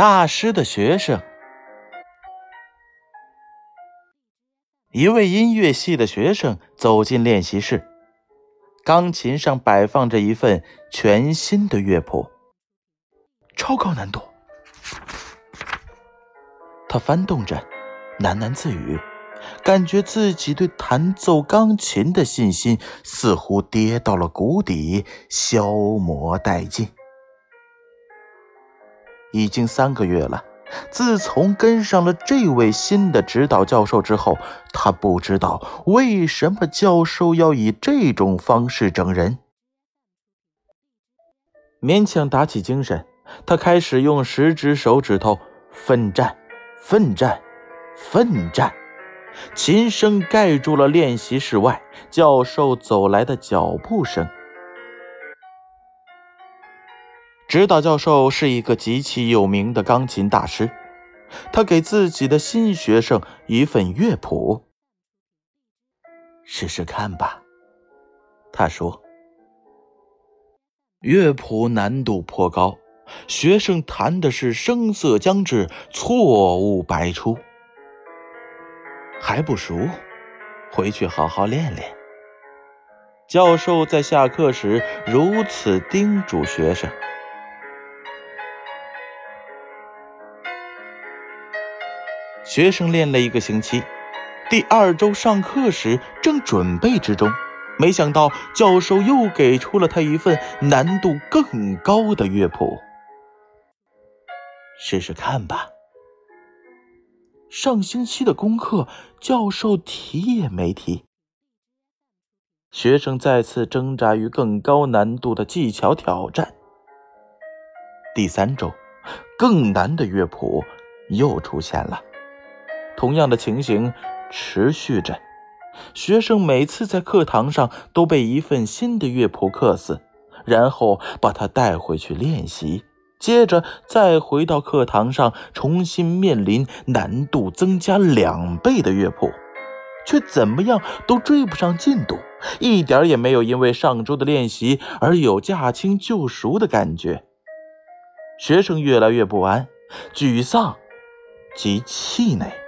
大师的学生，一位音乐系的学生走进练习室，钢琴上摆放着一份全新的乐谱，超高难度。他翻动着，喃喃自语，感觉自己对弹奏钢琴的信心似乎跌到了谷底，消磨殆尽。已经三个月了，自从跟上了这位新的指导教授之后，他不知道为什么教授要以这种方式整人。勉强打起精神，他开始用十只手指头奋战、奋战、奋战，琴声盖住了练习室外教授走来的脚步声。指导教授是一个极其有名的钢琴大师，他给自己的新学生一份乐谱，试试看吧。他说：“乐谱难度颇高，学生弹的是声色将至，错误百出，还不熟，回去好好练练。”教授在下课时如此叮嘱学生。学生练了一个星期，第二周上课时正准备之中，没想到教授又给出了他一份难度更高的乐谱。试试看吧。上星期的功课，教授提也没提。学生再次挣扎于更高难度的技巧挑战。第三周，更难的乐谱又出现了。同样的情形持续着，学生每次在课堂上都被一份新的乐谱克死，然后把它带回去练习，接着再回到课堂上重新面临难度增加两倍的乐谱，却怎么样都追不上进度，一点也没有因为上周的练习而有驾轻就熟的感觉。学生越来越不安、沮丧及气馁。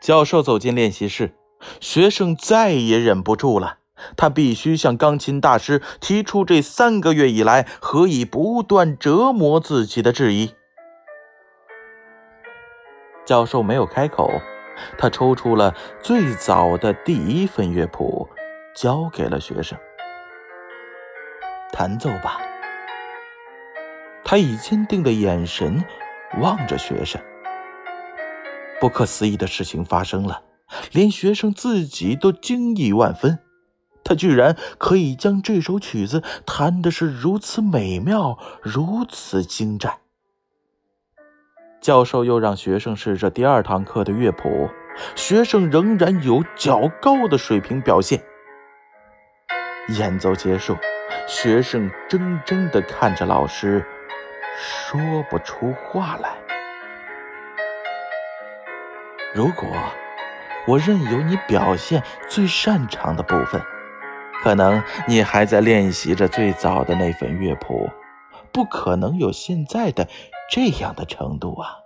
教授走进练习室，学生再也忍不住了。他必须向钢琴大师提出这三个月以来何以不断折磨自己的质疑。教授没有开口，他抽出了最早的第一份乐谱，交给了学生：“弹奏吧。”他以坚定的眼神望着学生。不可思议的事情发生了，连学生自己都惊异万分。他居然可以将这首曲子弹的是如此美妙，如此精湛。教授又让学生试着第二堂课的乐谱，学生仍然有较高的水平表现。演奏结束，学生怔怔地看着老师，说不出话来。如果我任由你表现最擅长的部分，可能你还在练习着最早的那份乐谱，不可能有现在的这样的程度啊！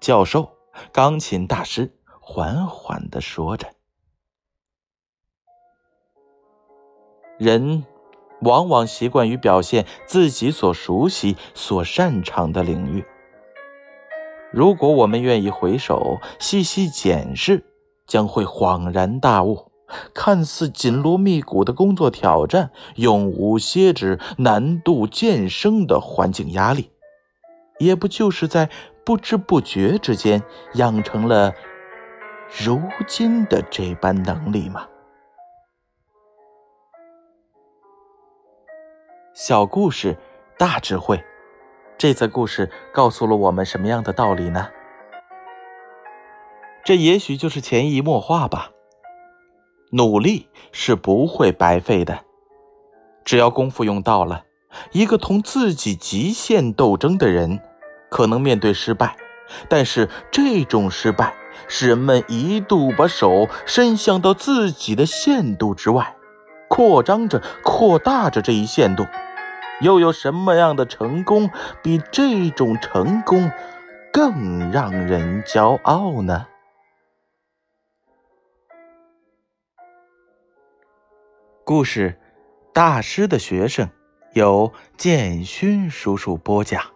教授，钢琴大师缓缓地说着：“人往往习惯于表现自己所熟悉、所擅长的领域。”如果我们愿意回首细细检视，将会恍然大悟：看似紧锣密鼓的工作挑战，永无歇止、难度渐升的环境压力，也不就是在不知不觉之间养成了如今的这般能力吗？小故事，大智慧。这则故事告诉了我们什么样的道理呢？这也许就是潜移默化吧。努力是不会白费的，只要功夫用到了，一个同自己极限斗争的人，可能面对失败，但是这种失败使人们一度把手伸向到自己的限度之外，扩张着、扩大着这一限度。又有什么样的成功比这种成功更让人骄傲呢？故事《大师的学生》由建勋叔叔播讲。